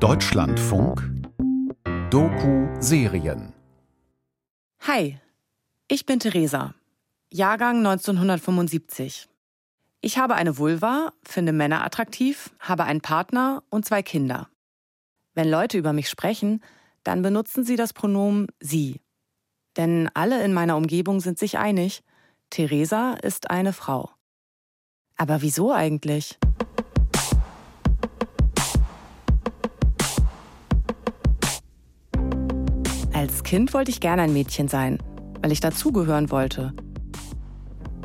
Deutschlandfunk Doku-Serien Hi, ich bin Theresa, Jahrgang 1975. Ich habe eine Vulva, finde Männer attraktiv, habe einen Partner und zwei Kinder. Wenn Leute über mich sprechen, dann benutzen sie das Pronomen sie. Denn alle in meiner Umgebung sind sich einig, Theresa ist eine Frau. Aber wieso eigentlich? Als Kind wollte ich gerne ein Mädchen sein, weil ich dazugehören wollte.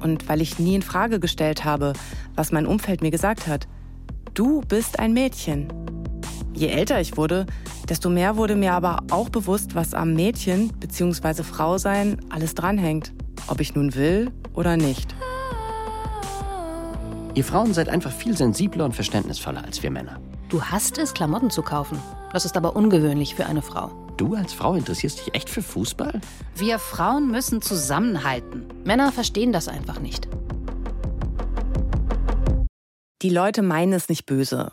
Und weil ich nie in Frage gestellt habe, was mein Umfeld mir gesagt hat. Du bist ein Mädchen. Je älter ich wurde, desto mehr wurde mir aber auch bewusst, was am Mädchen bzw. Frau sein alles dranhängt. Ob ich nun will oder nicht. Ihr Frauen seid einfach viel sensibler und verständnisvoller als wir Männer. Du hast es, Klamotten zu kaufen. Das ist aber ungewöhnlich für eine Frau. Du als Frau interessierst dich echt für Fußball? Wir Frauen müssen zusammenhalten. Männer verstehen das einfach nicht. Die Leute meinen es nicht böse.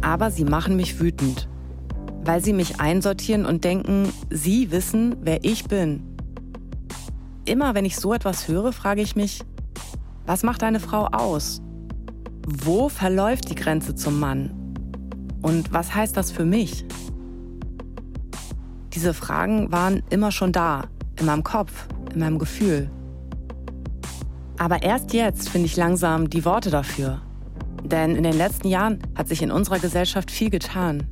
Aber sie machen mich wütend. Weil sie mich einsortieren und denken, sie wissen, wer ich bin. Immer wenn ich so etwas höre, frage ich mich, was macht eine Frau aus? Wo verläuft die Grenze zum Mann? Und was heißt das für mich? Diese Fragen waren immer schon da, in meinem Kopf, in meinem Gefühl. Aber erst jetzt finde ich langsam die Worte dafür. Denn in den letzten Jahren hat sich in unserer Gesellschaft viel getan.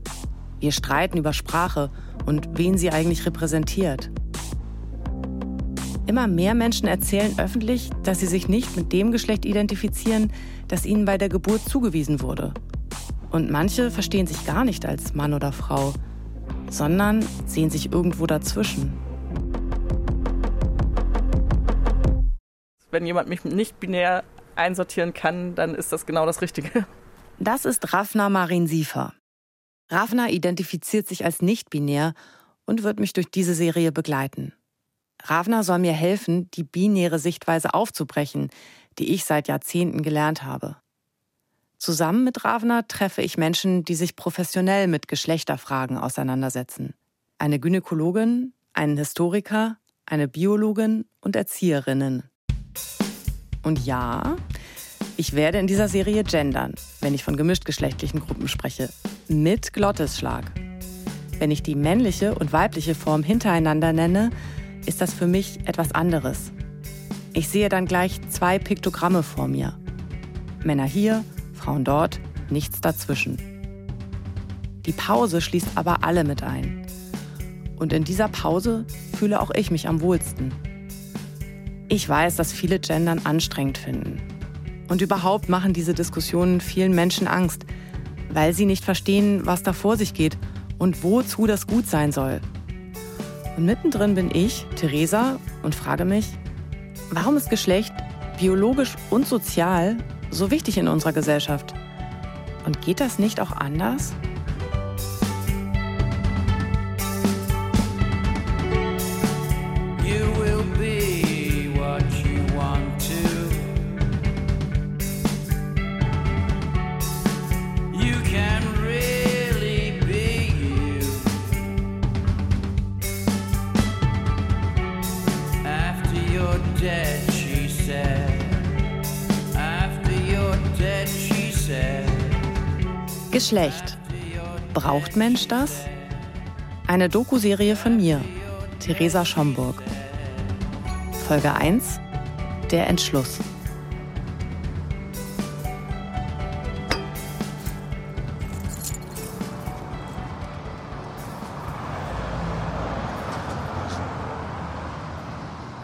Wir streiten über Sprache und wen sie eigentlich repräsentiert. Immer mehr Menschen erzählen öffentlich, dass sie sich nicht mit dem Geschlecht identifizieren, das ihnen bei der Geburt zugewiesen wurde. Und manche verstehen sich gar nicht als Mann oder Frau, sondern sehen sich irgendwo dazwischen. Wenn jemand mich nicht binär einsortieren kann, dann ist das genau das Richtige. Das ist Rafna Marin Siefer. Rafna identifiziert sich als nicht-binär und wird mich durch diese Serie begleiten. Ravna soll mir helfen, die binäre Sichtweise aufzubrechen, die ich seit Jahrzehnten gelernt habe. Zusammen mit Ravna treffe ich Menschen, die sich professionell mit Geschlechterfragen auseinandersetzen. Eine Gynäkologin, einen Historiker, eine Biologin und Erzieherinnen. Und ja, ich werde in dieser Serie gendern, wenn ich von gemischtgeschlechtlichen Gruppen spreche. Mit Glottesschlag. Wenn ich die männliche und weibliche Form hintereinander nenne, ist das für mich etwas anderes. Ich sehe dann gleich zwei Piktogramme vor mir. Männer hier, Frauen dort, nichts dazwischen. Die Pause schließt aber alle mit ein. Und in dieser Pause fühle auch ich mich am wohlsten. Ich weiß, dass viele Gendern anstrengend finden. Und überhaupt machen diese Diskussionen vielen Menschen Angst, weil sie nicht verstehen, was da vor sich geht und wozu das gut sein soll. Und mittendrin bin ich, Theresa, und frage mich, warum ist Geschlecht biologisch und sozial so wichtig in unserer Gesellschaft? Und geht das nicht auch anders? Geschlecht. Braucht Mensch das? Eine Doku-Serie von mir, Theresa Schomburg. Folge 1: Der Entschluss.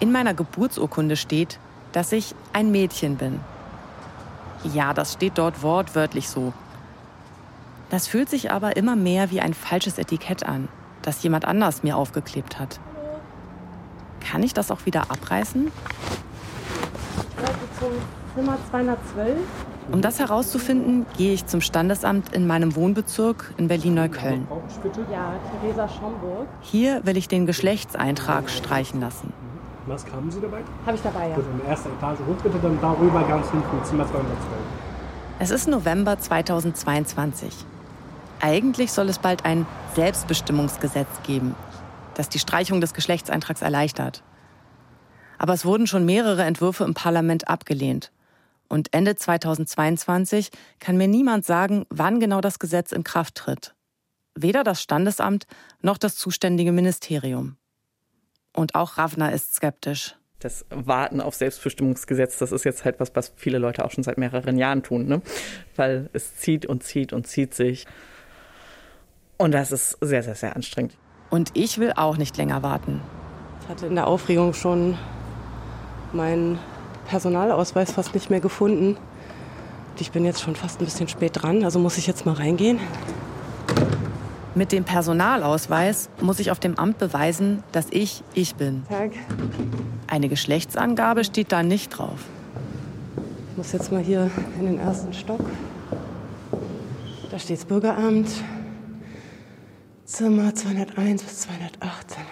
In meiner Geburtsurkunde steht, dass ich ein Mädchen bin. Ja, das steht dort wortwörtlich so. Das fühlt sich aber immer mehr wie ein falsches Etikett an, das jemand anders mir aufgeklebt hat. Kann ich das auch wieder abreißen? Ich zum Zimmer 212. Um das herauszufinden, gehe ich zum Standesamt in meinem Wohnbezirk in Berlin-Neukölln. Ja, Theresa Schomburg. Hier will ich den Geschlechtseintrag streichen lassen. Was haben Sie dabei? Habe ich dabei, ja. Gut, in der ersten Etage hoch bitte, dann darüber ganz hinten, Zimmer 212. Es ist November 2022. Eigentlich soll es bald ein Selbstbestimmungsgesetz geben, das die Streichung des Geschlechtseintrags erleichtert. Aber es wurden schon mehrere Entwürfe im Parlament abgelehnt. Und Ende 2022 kann mir niemand sagen, wann genau das Gesetz in Kraft tritt. Weder das Standesamt noch das zuständige Ministerium. Und auch Ravna ist skeptisch. Das Warten auf Selbstbestimmungsgesetz, das ist jetzt halt was, was viele Leute auch schon seit mehreren Jahren tun, ne? Weil es zieht und zieht und zieht sich. Und das ist sehr, sehr, sehr anstrengend. Und ich will auch nicht länger warten. Ich hatte in der Aufregung schon meinen Personalausweis fast nicht mehr gefunden. Und ich bin jetzt schon fast ein bisschen spät dran, also muss ich jetzt mal reingehen. Mit dem Personalausweis muss ich auf dem Amt beweisen, dass ich ich bin. Tag. Eine Geschlechtsangabe steht da nicht drauf. Ich muss jetzt mal hier in den ersten Stock. Da steht das Bürgeramt. Zimmer 201 bis 218.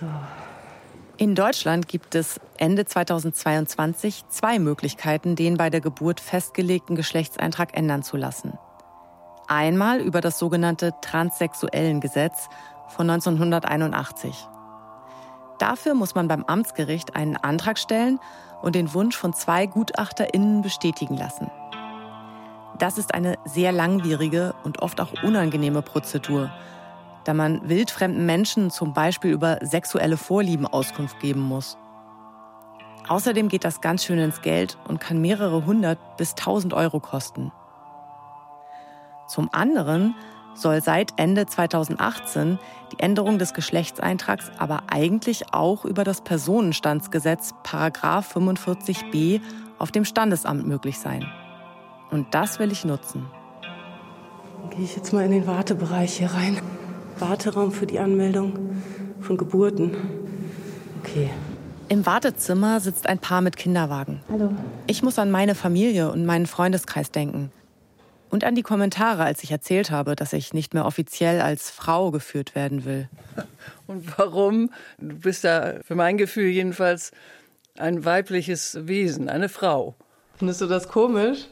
So. In Deutschland gibt es Ende 2022 zwei Möglichkeiten, den bei der Geburt festgelegten Geschlechtseintrag ändern zu lassen. Einmal über das sogenannte Transsexuellengesetz von 1981. Dafür muss man beim Amtsgericht einen Antrag stellen und den Wunsch von zwei GutachterInnen bestätigen lassen. Das ist eine sehr langwierige und oft auch unangenehme Prozedur, da man wildfremden Menschen zum Beispiel über sexuelle Vorlieben Auskunft geben muss. Außerdem geht das ganz schön ins Geld und kann mehrere hundert bis tausend Euro kosten. Zum anderen soll seit Ende 2018 die Änderung des Geschlechtseintrags aber eigentlich auch über das Personenstandsgesetz Paragraf 45b auf dem Standesamt möglich sein. Und das will ich nutzen. Dann gehe ich jetzt mal in den Wartebereich hier rein. Warteraum für die Anmeldung von Geburten. Okay. Im Wartezimmer sitzt ein Paar mit Kinderwagen. Hallo. Ich muss an meine Familie und meinen Freundeskreis denken. Und an die Kommentare, als ich erzählt habe, dass ich nicht mehr offiziell als Frau geführt werden will. Und warum? Du bist da für mein Gefühl jedenfalls ein weibliches Wesen, eine Frau. Findest du das komisch?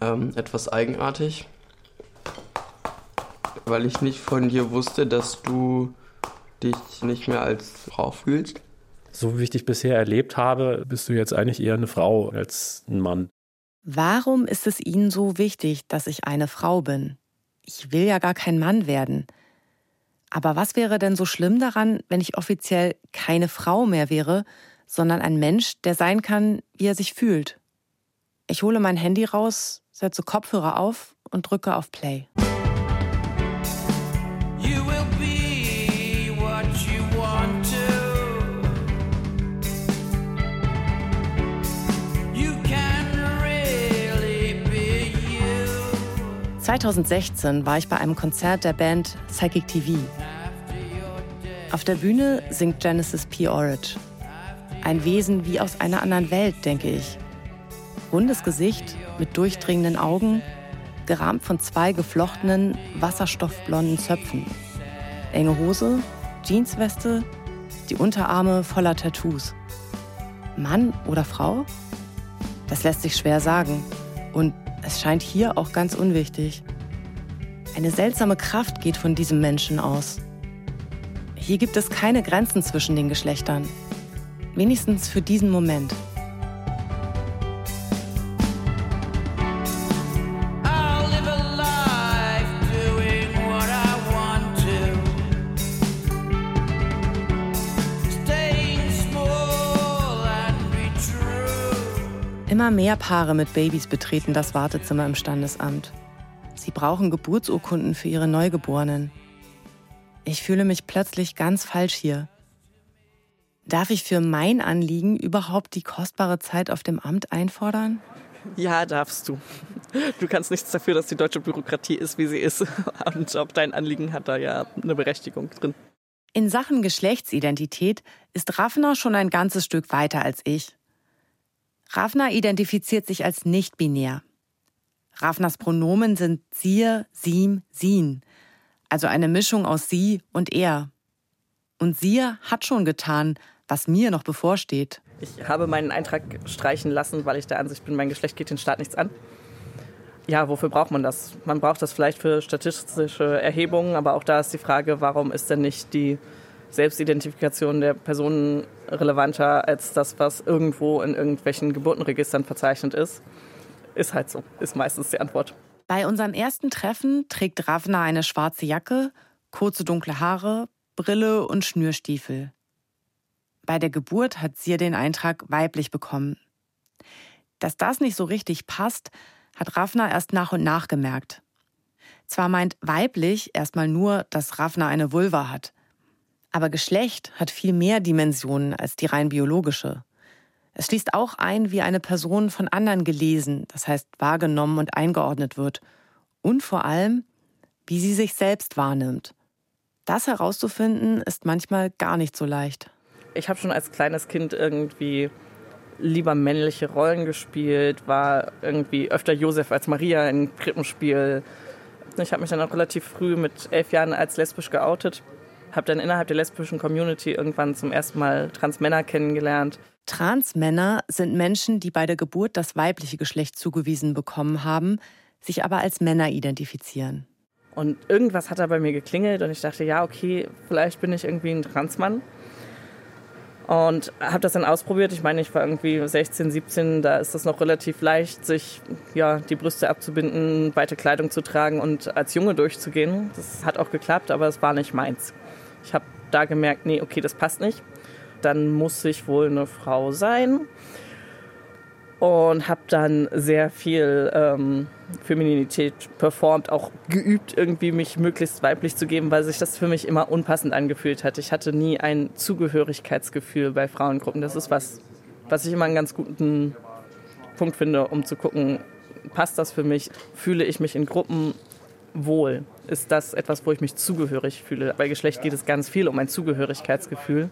Ähm, etwas eigenartig, weil ich nicht von dir wusste, dass du dich nicht mehr als Frau fühlst. So wie ich dich bisher erlebt habe, bist du jetzt eigentlich eher eine Frau als ein Mann. Warum ist es Ihnen so wichtig, dass ich eine Frau bin? Ich will ja gar kein Mann werden. Aber was wäre denn so schlimm daran, wenn ich offiziell keine Frau mehr wäre, sondern ein Mensch, der sein kann, wie er sich fühlt? Ich hole mein Handy raus, setze Kopfhörer auf und drücke auf Play. Really be you. 2016 war ich bei einem Konzert der Band Psychic TV. Auf der Bühne singt Genesis P. Orridge. Ein Wesen wie aus einer anderen Welt, denke ich. Rundes Gesicht mit durchdringenden Augen, gerahmt von zwei geflochtenen, wasserstoffblonden Zöpfen. Enge Hose, Jeansweste, die Unterarme voller Tattoos. Mann oder Frau? Das lässt sich schwer sagen. Und es scheint hier auch ganz unwichtig. Eine seltsame Kraft geht von diesem Menschen aus. Hier gibt es keine Grenzen zwischen den Geschlechtern. Wenigstens für diesen Moment. Immer mehr Paare mit Babys betreten das Wartezimmer im Standesamt. Sie brauchen Geburtsurkunden für ihre Neugeborenen. Ich fühle mich plötzlich ganz falsch hier. Darf ich für mein Anliegen überhaupt die kostbare Zeit auf dem Amt einfordern? Ja, darfst du. Du kannst nichts dafür, dass die deutsche Bürokratie ist, wie sie ist. Und ob dein Anliegen hat da ja eine Berechtigung drin. In Sachen Geschlechtsidentität ist Raffner schon ein ganzes Stück weiter als ich. Raffner identifiziert sich als nicht-binär. Raffners Pronomen sind siehe, siem, sin, also eine Mischung aus sie und er. Und siehe hat schon getan, was mir noch bevorsteht. Ich habe meinen Eintrag streichen lassen, weil ich der Ansicht bin, mein Geschlecht geht den Staat nichts an. ja, wofür braucht man das? Man braucht das vielleicht für statistische Erhebungen, aber auch da ist die Frage, warum ist denn nicht die Selbstidentifikation der Personen relevanter als das, was irgendwo in irgendwelchen Geburtenregistern verzeichnet ist? Ist halt so, ist meistens die Antwort. Bei unserem ersten Treffen trägt Ravna eine schwarze Jacke, kurze dunkle Haare, Brille und Schnürstiefel. Bei der Geburt hat sie den Eintrag weiblich bekommen. Dass das nicht so richtig passt, hat Ravna erst nach und nach gemerkt. Zwar meint weiblich erstmal nur, dass Ravna eine Vulva hat, aber Geschlecht hat viel mehr Dimensionen als die rein biologische. Es schließt auch ein, wie eine Person von anderen gelesen, das heißt wahrgenommen und eingeordnet wird. Und vor allem, wie sie sich selbst wahrnimmt. Das herauszufinden, ist manchmal gar nicht so leicht. Ich habe schon als kleines Kind irgendwie lieber männliche Rollen gespielt, war irgendwie öfter Josef als Maria in Krippenspiel. Ich habe mich dann auch relativ früh mit elf Jahren als lesbisch geoutet, habe dann innerhalb der lesbischen Community irgendwann zum ersten Mal Transmänner kennengelernt. Transmänner sind Menschen, die bei der Geburt das weibliche Geschlecht zugewiesen bekommen haben, sich aber als Männer identifizieren. Und irgendwas hat da bei mir geklingelt und ich dachte, ja, okay, vielleicht bin ich irgendwie ein Transmann. Und habe das dann ausprobiert. Ich meine, ich war irgendwie 16, 17, da ist das noch relativ leicht, sich ja, die Brüste abzubinden, weite Kleidung zu tragen und als Junge durchzugehen. Das hat auch geklappt, aber es war nicht meins. Ich habe da gemerkt, nee, okay, das passt nicht. Dann muss ich wohl eine Frau sein. Und habe dann sehr viel ähm, Femininität performt, auch geübt, irgendwie mich möglichst weiblich zu geben, weil sich das für mich immer unpassend angefühlt hat. Ich hatte nie ein Zugehörigkeitsgefühl bei Frauengruppen. Das ist was, was ich immer einen ganz guten Punkt finde, um zu gucken, passt das für mich? Fühle ich mich in Gruppen wohl? Ist das etwas, wo ich mich zugehörig fühle? Bei Geschlecht geht es ganz viel um ein Zugehörigkeitsgefühl.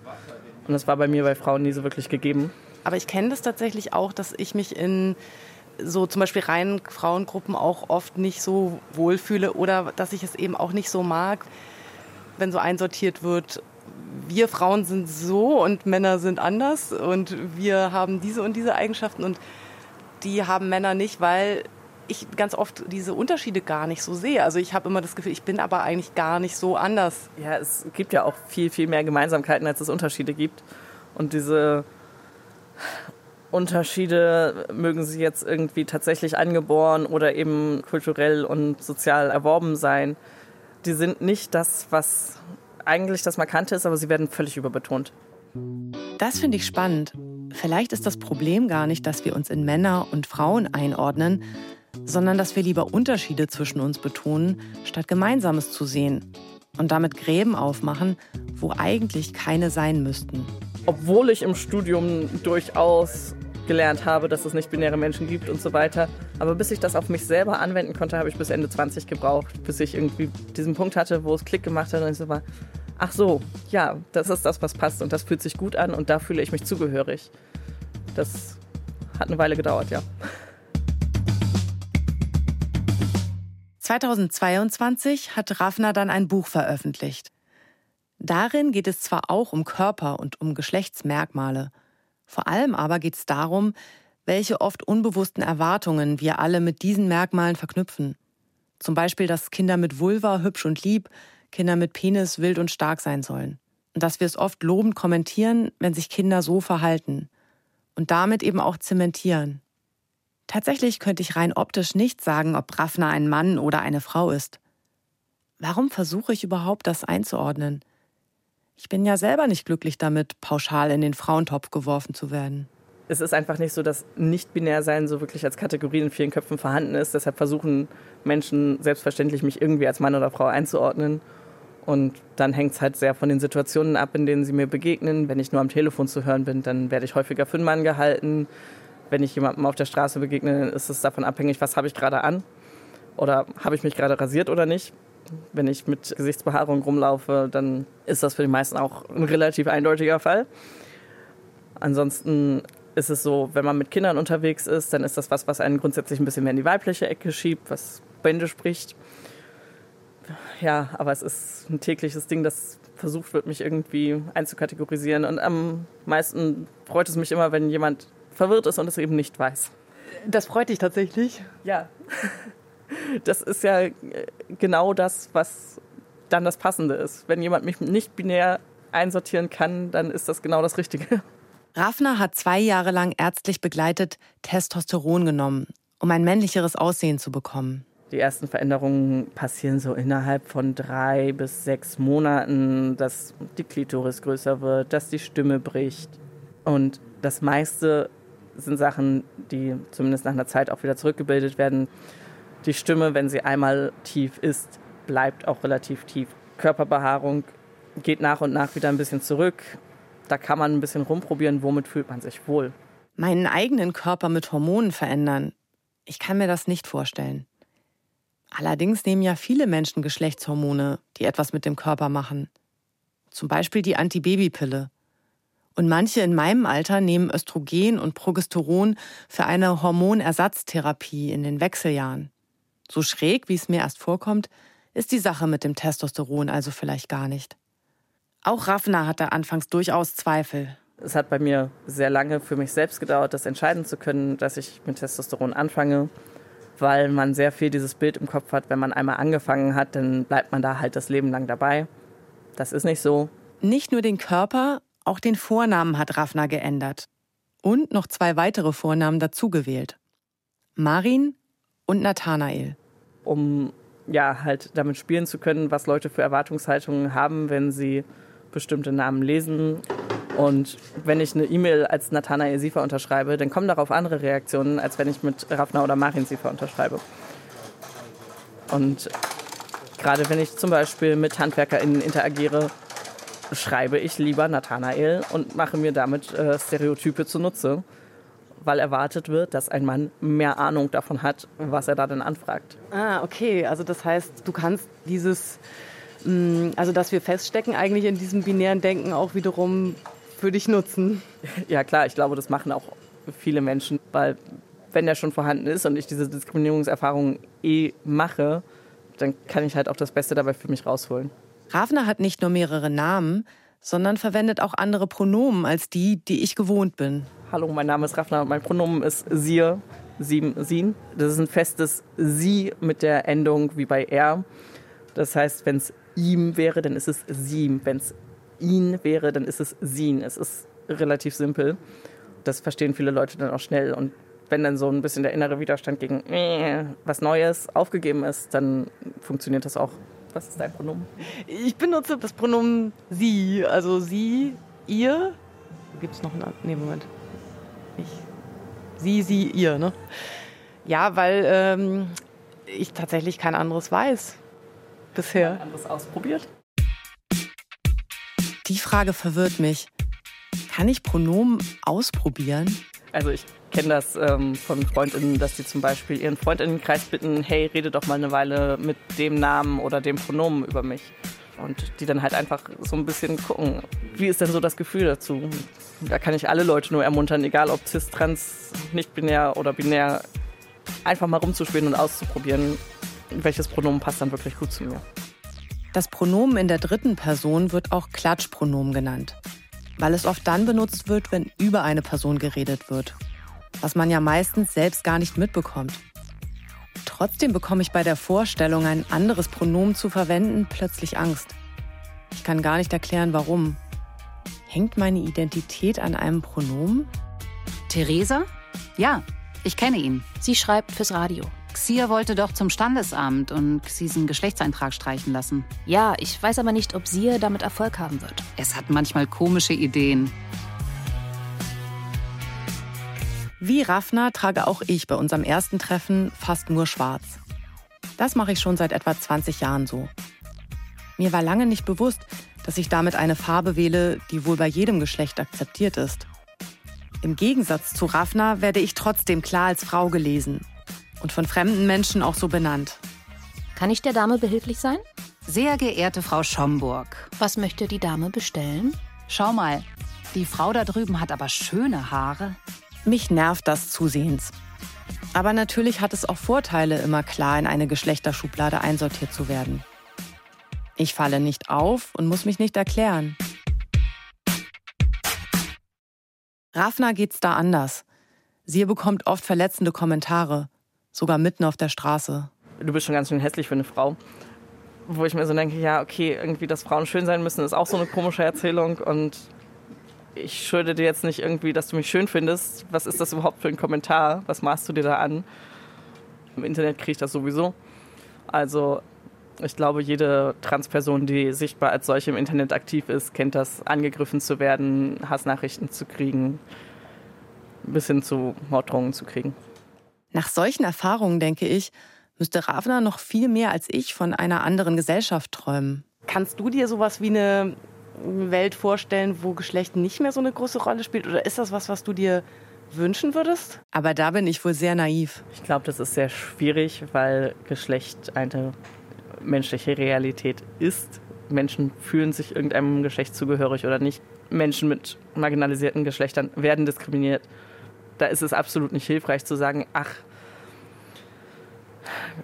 Und das war bei mir bei Frauen nie so wirklich gegeben. Aber ich kenne das tatsächlich auch, dass ich mich in so zum Beispiel reinen Frauengruppen auch oft nicht so wohlfühle oder dass ich es eben auch nicht so mag, wenn so einsortiert wird, wir Frauen sind so und Männer sind anders und wir haben diese und diese Eigenschaften und die haben Männer nicht, weil ich ganz oft diese Unterschiede gar nicht so sehe. Also ich habe immer das Gefühl, ich bin aber eigentlich gar nicht so anders. Ja, es gibt ja auch viel, viel mehr Gemeinsamkeiten, als es Unterschiede gibt. Und diese Unterschiede mögen sie jetzt irgendwie tatsächlich angeboren oder eben kulturell und sozial erworben sein. Die sind nicht das, was eigentlich das Markante ist, aber sie werden völlig überbetont. Das finde ich spannend. Vielleicht ist das Problem gar nicht, dass wir uns in Männer und Frauen einordnen, sondern dass wir lieber Unterschiede zwischen uns betonen, statt Gemeinsames zu sehen und damit Gräben aufmachen, wo eigentlich keine sein müssten. Obwohl ich im Studium durchaus gelernt habe, dass es nicht binäre Menschen gibt und so weiter. Aber bis ich das auf mich selber anwenden konnte, habe ich bis Ende 20 gebraucht, bis ich irgendwie diesen Punkt hatte, wo es Klick gemacht hat und ich so war, ach so, ja, das ist das, was passt und das fühlt sich gut an und da fühle ich mich zugehörig. Das hat eine Weile gedauert, ja. 2022 hat Raffner dann ein Buch veröffentlicht. Darin geht es zwar auch um Körper und um Geschlechtsmerkmale, vor allem aber geht es darum, welche oft unbewussten Erwartungen wir alle mit diesen Merkmalen verknüpfen. Zum Beispiel, dass Kinder mit Vulva hübsch und lieb, Kinder mit Penis wild und stark sein sollen. Und dass wir es oft lobend kommentieren, wenn sich Kinder so verhalten. Und damit eben auch zementieren. Tatsächlich könnte ich rein optisch nicht sagen, ob Raffner ein Mann oder eine Frau ist. Warum versuche ich überhaupt, das einzuordnen? Ich bin ja selber nicht glücklich damit, pauschal in den Frauentopf geworfen zu werden. Es ist einfach nicht so, dass Nicht-Binär-Sein so wirklich als Kategorie in vielen Köpfen vorhanden ist. Deshalb versuchen Menschen selbstverständlich, mich irgendwie als Mann oder Frau einzuordnen. Und dann hängt es halt sehr von den Situationen ab, in denen sie mir begegnen. Wenn ich nur am Telefon zu hören bin, dann werde ich häufiger für einen Mann gehalten. Wenn ich jemandem auf der Straße begegne, ist es davon abhängig, was habe ich gerade an. Oder habe ich mich gerade rasiert oder nicht. Wenn ich mit Gesichtsbehaarung rumlaufe, dann ist das für die meisten auch ein relativ eindeutiger Fall. Ansonsten ist es so, wenn man mit Kindern unterwegs ist, dann ist das was, was einen grundsätzlich ein bisschen mehr in die weibliche Ecke schiebt, was Bände spricht. Ja, aber es ist ein tägliches Ding, das versucht wird, mich irgendwie einzukategorisieren. Und am meisten freut es mich immer, wenn jemand verwirrt ist und es eben nicht weiß. Das freut dich tatsächlich? Ja. Das ist ja äh, genau das, was dann das Passende ist. Wenn jemand mich nicht binär einsortieren kann, dann ist das genau das Richtige. Raffner hat zwei Jahre lang ärztlich begleitet Testosteron genommen, um ein männlicheres Aussehen zu bekommen. Die ersten Veränderungen passieren so innerhalb von drei bis sechs Monaten, dass die Klitoris größer wird, dass die Stimme bricht. Und das meiste sind Sachen, die zumindest nach einer Zeit auch wieder zurückgebildet werden. Die Stimme, wenn sie einmal tief ist, bleibt auch relativ tief. Körperbehaarung geht nach und nach wieder ein bisschen zurück. Da kann man ein bisschen rumprobieren, womit fühlt man sich wohl. Meinen eigenen Körper mit Hormonen verändern, ich kann mir das nicht vorstellen. Allerdings nehmen ja viele Menschen Geschlechtshormone, die etwas mit dem Körper machen. Zum Beispiel die Antibabypille. Und manche in meinem Alter nehmen Östrogen und Progesteron für eine Hormonersatztherapie in den Wechseljahren. So schräg, wie es mir erst vorkommt, ist die Sache mit dem Testosteron also vielleicht gar nicht. Auch Raffner hatte anfangs durchaus Zweifel. Es hat bei mir sehr lange für mich selbst gedauert, das entscheiden zu können, dass ich mit Testosteron anfange, weil man sehr viel dieses Bild im Kopf hat, wenn man einmal angefangen hat, dann bleibt man da halt das Leben lang dabei. Das ist nicht so. Nicht nur den Körper, auch den Vornamen hat Raffner geändert. Und noch zwei weitere Vornamen dazugewählt. Marin und Nathanael. Um ja halt damit spielen zu können, was Leute für Erwartungshaltungen haben, wenn sie bestimmte Namen lesen. Und wenn ich eine E-Mail als Nathanael Siefer unterschreibe, dann kommen darauf andere Reaktionen, als wenn ich mit Raffner oder Marin Siefer unterschreibe. Und gerade wenn ich zum Beispiel mit HandwerkerInnen interagiere, schreibe ich lieber Nathanael und mache mir damit äh, Stereotype zunutze, weil erwartet wird, dass ein Mann mehr Ahnung davon hat, was er da denn anfragt. Ah, okay. Also das heißt, du kannst dieses, mh, also dass wir feststecken eigentlich in diesem binären Denken auch wiederum für dich nutzen. Ja klar, ich glaube, das machen auch viele Menschen, weil wenn der schon vorhanden ist und ich diese Diskriminierungserfahrung eh mache, dann kann ich halt auch das Beste dabei für mich rausholen. Ravner hat nicht nur mehrere Namen, sondern verwendet auch andere Pronomen als die, die ich gewohnt bin. Hallo, mein Name ist Raffner, mein Pronomen ist Sie, Sie, Sie. Das ist ein festes Sie mit der Endung wie bei er. Das heißt, wenn es ihm wäre, dann ist es sie. Wenn es ihn wäre, dann ist es sie. Es ist relativ simpel. Das verstehen viele Leute dann auch schnell. Und wenn dann so ein bisschen der innere Widerstand gegen äh, was Neues aufgegeben ist, dann funktioniert das auch. Was ist dein Pronomen? Ich benutze das Pronomen sie, also sie, ihr. Gibt es noch einen? Nee, Moment. Ich. Sie, sie, ihr, ne? Ja, weil ähm, ich tatsächlich kein anderes weiß. Bisher. Anderes ausprobiert? Die Frage verwirrt mich. Kann ich Pronomen ausprobieren? Also ich kenne das ähm, von Freundinnen, dass die zum Beispiel ihren Freundinnenkreis bitten, hey, rede doch mal eine Weile mit dem Namen oder dem Pronomen über mich. Und die dann halt einfach so ein bisschen gucken, wie ist denn so das Gefühl dazu? Da kann ich alle Leute nur ermuntern, egal ob cis, trans, nicht binär oder binär, einfach mal rumzuspielen und auszuprobieren, welches Pronomen passt dann wirklich gut zu mir. Das Pronomen in der dritten Person wird auch Klatschpronomen genannt, weil es oft dann benutzt wird, wenn über eine Person geredet wird, was man ja meistens selbst gar nicht mitbekommt. Trotzdem bekomme ich bei der Vorstellung, ein anderes Pronomen zu verwenden, plötzlich Angst. Ich kann gar nicht erklären, warum. Hängt meine Identität an einem Pronomen? Theresa? Ja, ich kenne ihn. Sie schreibt fürs Radio. Xia wollte doch zum Standesamt und diesen Geschlechtseintrag streichen lassen. Ja, ich weiß aber nicht, ob sie damit Erfolg haben wird. Es hat manchmal komische Ideen. Wie Raffner trage auch ich bei unserem ersten Treffen fast nur schwarz. Das mache ich schon seit etwa 20 Jahren so. Mir war lange nicht bewusst, dass ich damit eine Farbe wähle, die wohl bei jedem Geschlecht akzeptiert ist. Im Gegensatz zu Raffner werde ich trotzdem klar als Frau gelesen und von fremden Menschen auch so benannt. Kann ich der Dame behilflich sein? Sehr geehrte Frau Schomburg. Was möchte die Dame bestellen? Schau mal, die Frau da drüben hat aber schöne Haare. Mich nervt das zusehends. Aber natürlich hat es auch Vorteile, immer klar in eine Geschlechterschublade einsortiert zu werden. Ich falle nicht auf und muss mich nicht erklären. Raffner geht's da anders. Sie bekommt oft verletzende Kommentare, sogar mitten auf der Straße. du bist schon ganz schön hässlich für eine Frau. Wo ich mir so denke, ja, okay, irgendwie, dass Frauen schön sein müssen, ist auch so eine komische Erzählung und ich schulde dir jetzt nicht irgendwie, dass du mich schön findest. Was ist das überhaupt für ein Kommentar? Was maßt du dir da an? Im Internet kriege ich das sowieso. Also ich glaube, jede Transperson, die sichtbar als solche im Internet aktiv ist, kennt das, angegriffen zu werden, Hassnachrichten zu kriegen, bis hin zu Morddrohungen zu kriegen. Nach solchen Erfahrungen, denke ich, müsste Ravna noch viel mehr als ich von einer anderen Gesellschaft träumen. Kannst du dir sowas wie eine Welt vorstellen, wo Geschlecht nicht mehr so eine große Rolle spielt? Oder ist das was, was du dir wünschen würdest? Aber da bin ich wohl sehr naiv. Ich glaube, das ist sehr schwierig, weil Geschlecht eine menschliche Realität ist. Menschen fühlen sich irgendeinem Geschlecht zugehörig oder nicht. Menschen mit marginalisierten Geschlechtern werden diskriminiert. Da ist es absolut nicht hilfreich zu sagen, ach,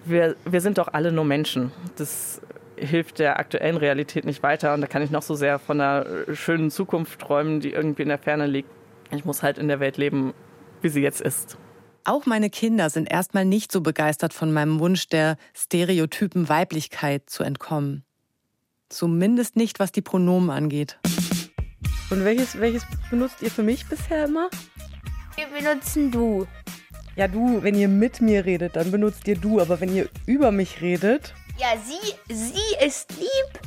wir, wir sind doch alle nur Menschen. Das hilft der aktuellen Realität nicht weiter. Und da kann ich noch so sehr von einer schönen Zukunft träumen, die irgendwie in der Ferne liegt. Ich muss halt in der Welt leben, wie sie jetzt ist. Auch meine Kinder sind erstmal nicht so begeistert von meinem Wunsch der stereotypen Weiblichkeit zu entkommen. Zumindest nicht, was die Pronomen angeht. Und welches, welches benutzt ihr für mich bisher immer? Wir benutzen du. Ja, du, wenn ihr mit mir redet, dann benutzt ihr du. Aber wenn ihr über mich redet. Ja, sie, sie ist lieb.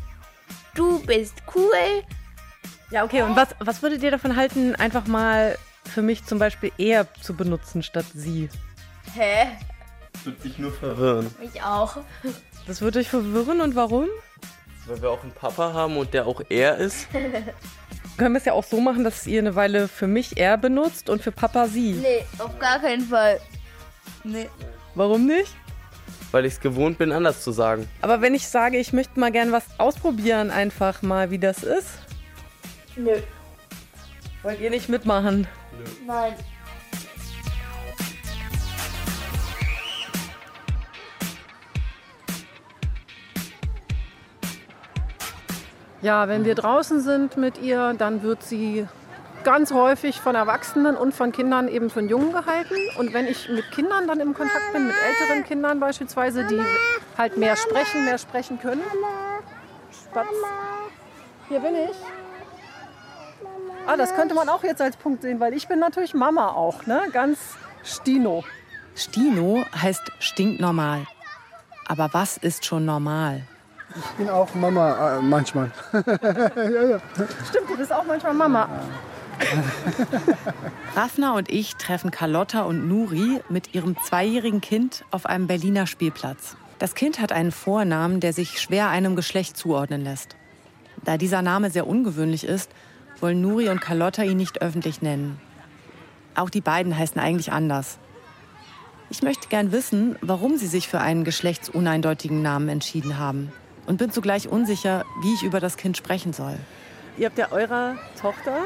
Du bist cool. Ja, okay. Und was, was würdet ihr davon halten, einfach mal für mich zum Beispiel er zu benutzen statt sie? Hä? Das wird dich nur verwirren. Mich auch. Das würde dich verwirren und warum? Weil wir auch einen Papa haben und der auch er ist. Können wir es ja auch so machen, dass ihr eine Weile für mich er benutzt und für Papa sie. Nee, auf gar keinen Fall. Nee. Warum nicht? Weil ich es gewohnt bin, anders zu sagen. Aber wenn ich sage, ich möchte mal gern was ausprobieren, einfach mal, wie das ist. Nö. Wollt ihr nicht mitmachen? Nein. Ja, wenn wir draußen sind mit ihr, dann wird sie ganz häufig von Erwachsenen und von Kindern eben von Jungen gehalten. Und wenn ich mit Kindern dann im Kontakt bin, mit älteren Kindern beispielsweise, die halt mehr sprechen, mehr sprechen können. Spatz. Hier bin ich. Ah, das könnte man auch jetzt als Punkt sehen, weil ich bin natürlich Mama auch, ne? Ganz Stino. Stino heißt stinknormal. Aber was ist schon normal? Ich bin auch Mama äh, manchmal. ja, ja. Stimmt, du bist auch manchmal Mama. Rafna und ich treffen Carlotta und Nuri mit ihrem zweijährigen Kind auf einem Berliner Spielplatz. Das Kind hat einen Vornamen, der sich schwer einem Geschlecht zuordnen lässt. Da dieser Name sehr ungewöhnlich ist, wollen Nuri und Carlotta ihn nicht öffentlich nennen. Auch die beiden heißen eigentlich anders. Ich möchte gern wissen, warum sie sich für einen geschlechtsuneindeutigen Namen entschieden haben und bin zugleich unsicher, wie ich über das Kind sprechen soll. Ihr habt ja eurer Tochter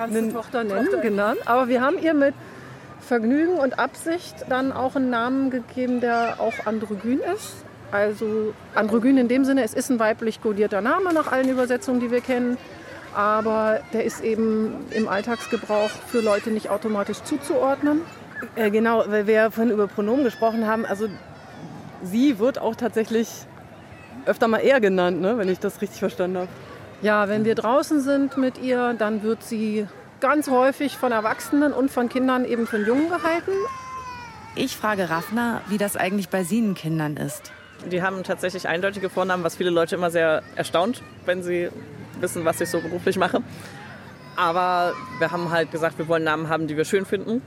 Kannst du Tochter nennen, genannt. Aber wir haben ihr mit Vergnügen und Absicht dann auch einen Namen gegeben, der auch androgyn ist. Also androgyn in dem Sinne, es ist ein weiblich kodierter Name nach allen Übersetzungen, die wir kennen. Aber der ist eben im Alltagsgebrauch für Leute nicht automatisch zuzuordnen. Äh, genau, weil wir ja vorhin über Pronomen gesprochen haben. Also sie wird auch tatsächlich öfter mal er genannt, ne? wenn ich das richtig verstanden habe. Ja, wenn wir draußen sind mit ihr, dann wird sie ganz häufig von Erwachsenen und von Kindern eben von Jungen gehalten. Ich frage Rafna, wie das eigentlich bei Kindern ist. Die haben tatsächlich eindeutige Vornamen, was viele Leute immer sehr erstaunt, wenn sie wissen, was ich so beruflich mache. Aber wir haben halt gesagt, wir wollen Namen haben, die wir schön finden.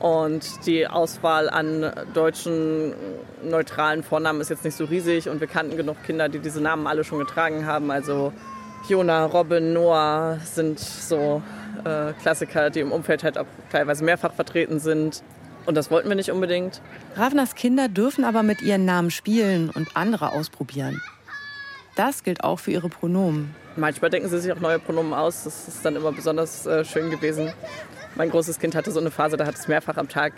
Und die Auswahl an deutschen neutralen Vornamen ist jetzt nicht so riesig. Und wir kannten genug Kinder, die diese Namen alle schon getragen haben. Also Jona, Robin, Noah sind so äh, Klassiker, die im Umfeld halt auch teilweise mehrfach vertreten sind. Und das wollten wir nicht unbedingt. Ravnas Kinder dürfen aber mit ihren Namen spielen und andere ausprobieren. Das gilt auch für ihre Pronomen. Manchmal denken sie sich auch neue Pronomen aus. Das ist dann immer besonders äh, schön gewesen. Mein großes Kind hatte so eine Phase, da hat es mehrfach am Tag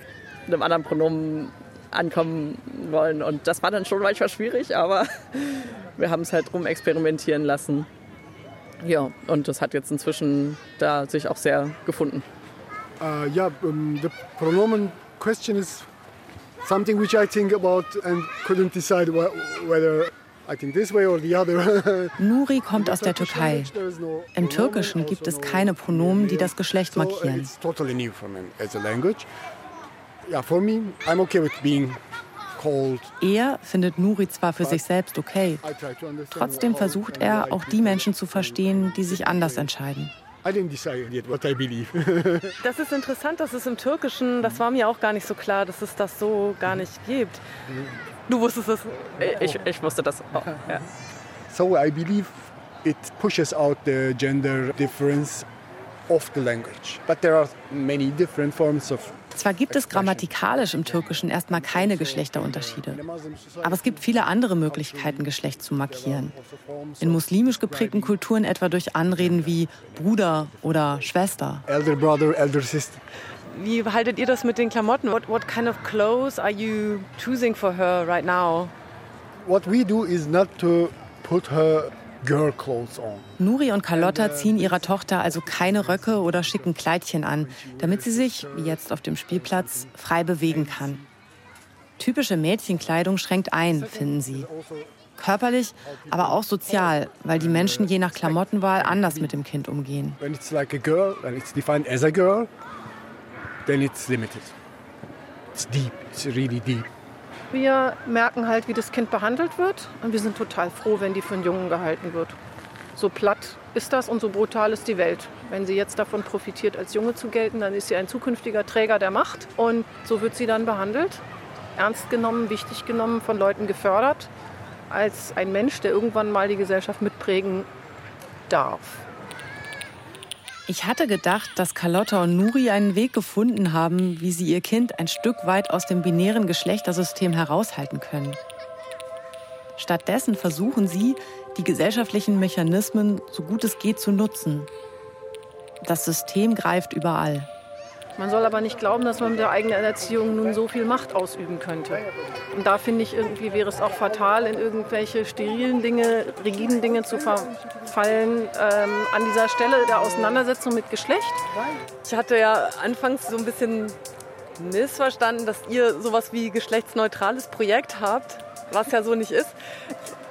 mit einem anderen Pronomen ankommen wollen. Und das war dann schon manchmal schwierig, aber wir haben es halt rum experimentieren lassen. Ja, und das hat jetzt inzwischen da sich auch sehr gefunden. Uh, yeah, um, the pronomen question is something which I think about and couldn't decide wh- whether I think this way or the other. Nuri kommt aus der Türkei. Im Türkischen gibt es keine Pronomen, die das Geschlecht So uh, markieren. it's totally new for me as a language. Yeah, for me, I'm okay with being. Er findet Nuri zwar für sich selbst okay, I try to understand. trotzdem versucht er, auch die Menschen zu verstehen, die sich anders entscheiden. I didn't decide yet what I believe. Das ist interessant, dass es im Türkischen, das war mir auch gar nicht so klar, dass es das so gar nicht gibt. Du wusstest es. Ich, ich wusste das auch. Ja. so I believe it pushes out the gender difference of the language. But there are many different forms of Zwar gibt es grammatikalisch im Türkischen erstmal keine Geschlechterunterschiede, aber es gibt viele andere Möglichkeiten, Geschlecht zu markieren. In muslimisch geprägten Kulturen etwa durch Anreden wie Bruder oder Schwester. elder brother, elder sister. Wie haltet ihr das mit den Klamotten? What, what kind of clothes are you choosing for her right now? What we do is not to put her. Nuri und Carlotta ziehen ihrer Tochter also keine Röcke oder schicken Kleidchen an, damit sie sich, wie jetzt auf dem Spielplatz, frei bewegen kann. Typische Mädchenkleidung schränkt ein, finden sie. Körperlich, aber auch sozial, weil die Menschen je nach Klamottenwahl anders mit dem Kind umgehen. When it's like a girl and it's defined as a girl, then it's limited. It's deep. It's really deep. Wir merken halt, wie das Kind behandelt wird. Und wir sind total froh, wenn die für einen Jungen gehalten wird. So platt ist das und so brutal ist die Welt. Wenn sie jetzt davon profitiert, als Junge zu gelten, dann ist sie ein zukünftiger Träger der Macht. Und so wird sie dann behandelt, ernst genommen, wichtig genommen, von Leuten gefördert, als ein Mensch, der irgendwann mal die Gesellschaft mitprägen darf. Ich hatte gedacht, dass Carlotta und Nuri einen Weg gefunden haben, wie sie ihr Kind ein Stück weit aus dem binären Geschlechtersystem heraushalten können. Stattdessen versuchen sie, die gesellschaftlichen Mechanismen so gut es geht zu nutzen. Das System greift überall. Man soll aber nicht glauben, dass man mit der eigenen Erziehung nun so viel Macht ausüben könnte. Und da finde ich irgendwie wäre es auch fatal, in irgendwelche sterilen Dinge, rigiden Dinge zu verfallen ähm, an dieser Stelle der Auseinandersetzung mit Geschlecht. Ich hatte ja anfangs so ein bisschen missverstanden, dass ihr sowas wie geschlechtsneutrales Projekt habt, was ja so nicht ist.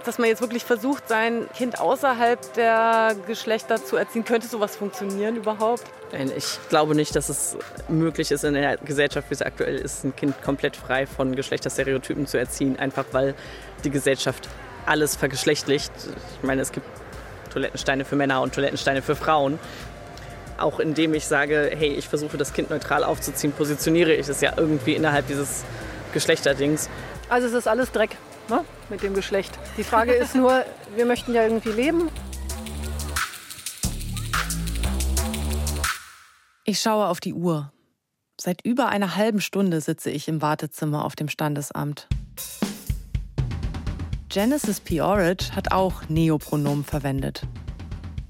Dass man jetzt wirklich versucht, sein Kind außerhalb der Geschlechter zu erziehen. Könnte sowas funktionieren überhaupt? Nein, ich glaube nicht, dass es möglich ist, in der Gesellschaft, wie sie aktuell ist, ein Kind komplett frei von Geschlechterstereotypen zu erziehen, einfach weil die Gesellschaft alles vergeschlechtlicht. Ich meine, es gibt Toilettensteine für Männer und Toilettensteine für Frauen. Auch indem ich sage, hey, ich versuche das Kind neutral aufzuziehen, positioniere ich es ja irgendwie innerhalb dieses Geschlechterdings. Also es ist alles Dreck ne? mit dem Geschlecht. Die Frage ist nur, wir möchten ja irgendwie leben. Ich schaue auf die Uhr. Seit über einer halben Stunde sitze ich im Wartezimmer auf dem Standesamt. Genesis P. Orridge hat auch Neopronomen verwendet.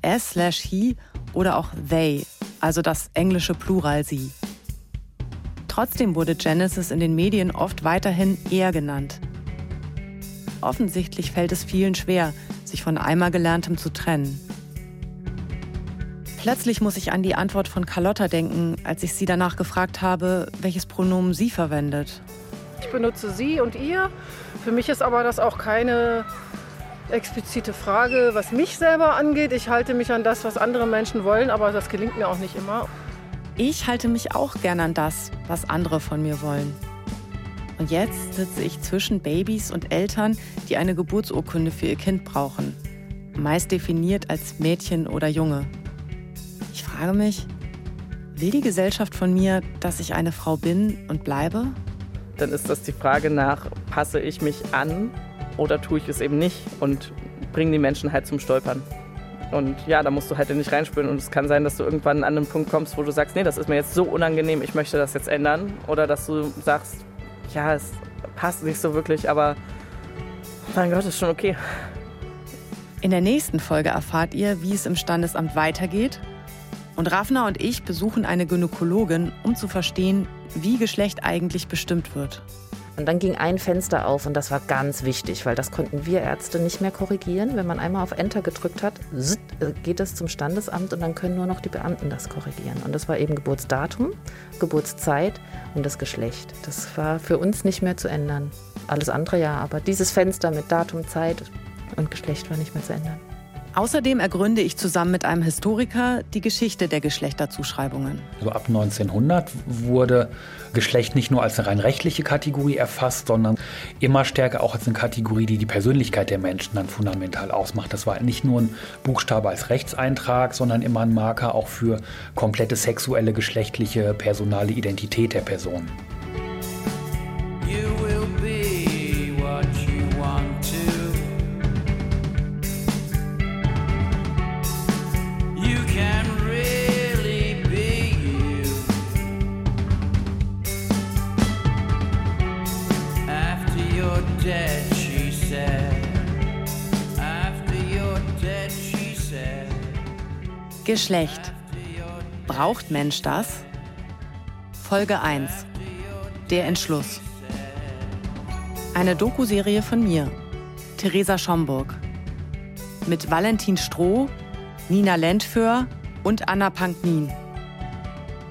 S slash he oder auch they, also das englische Plural sie. Trotzdem wurde Genesis in den Medien oft weiterhin er genannt. Offensichtlich fällt es vielen schwer, sich von einmal Gelerntem zu trennen. Plötzlich muss ich an die Antwort von Carlotta denken, als ich sie danach gefragt habe, welches Pronomen sie verwendet. Ich benutze sie und ihr. Für mich ist aber das auch keine explizite Frage, was mich selber angeht. Ich halte mich an das, was andere Menschen wollen, aber das gelingt mir auch nicht immer. Ich halte mich auch gern an das, was andere von mir wollen. Und jetzt sitze ich zwischen Babys und Eltern, die eine Geburtsurkunde für ihr Kind brauchen. Meist definiert als Mädchen oder Junge. Ich frage mich, will die Gesellschaft von mir, dass ich eine Frau bin und bleibe? Dann ist das die Frage nach, passe ich mich an oder tue ich es eben nicht und bringe die Menschen halt zum Stolpern. Und ja, da musst du halt nicht reinspüren. Und es kann sein, dass du irgendwann an einen Punkt kommst, wo du sagst, nee, das ist mir jetzt so unangenehm, ich möchte das jetzt ändern. Oder dass du sagst, ja, es passt nicht so wirklich, aber mein Gott, ist schon okay. In der nächsten Folge erfahrt ihr, wie es im Standesamt weitergeht. Und Rafna und ich besuchen eine Gynäkologin, um zu verstehen, wie Geschlecht eigentlich bestimmt wird. Und dann ging ein Fenster auf und das war ganz wichtig, weil das konnten wir Ärzte nicht mehr korrigieren. Wenn man einmal auf Enter gedrückt hat, geht es zum Standesamt und dann können nur noch die Beamten das korrigieren. Und das war eben Geburtsdatum, Geburtszeit und das Geschlecht. Das war für uns nicht mehr zu ändern. Alles andere ja, aber dieses Fenster mit Datum, Zeit und Geschlecht war nicht mehr zu ändern. Außerdem ergründe ich zusammen mit einem Historiker die Geschichte der Geschlechterzuschreibungen. So ab 1900 wurde Geschlecht nicht nur als eine rein rechtliche Kategorie erfasst, sondern immer stärker auch als eine Kategorie, die die Persönlichkeit der Menschen dann fundamental ausmacht. Das war nicht nur ein Buchstabe als Rechtseintrag, sondern immer ein Marker auch für komplette sexuelle, geschlechtliche, personale Identität der Person. Geschlecht. Braucht Mensch das? Folge 1. Der Entschluss. Eine Doku-Serie von mir, Theresa Schomburg. Mit Valentin Stroh, Nina Lentföhr und Anna Panknin.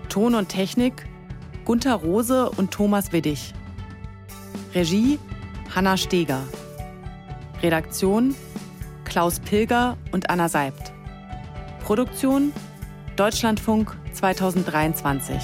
Ton und Technik Gunther Rose und Thomas Widdig. Regie Hanna Steger. Redaktion Klaus Pilger und Anna Seibt. Produktion Deutschlandfunk 2023.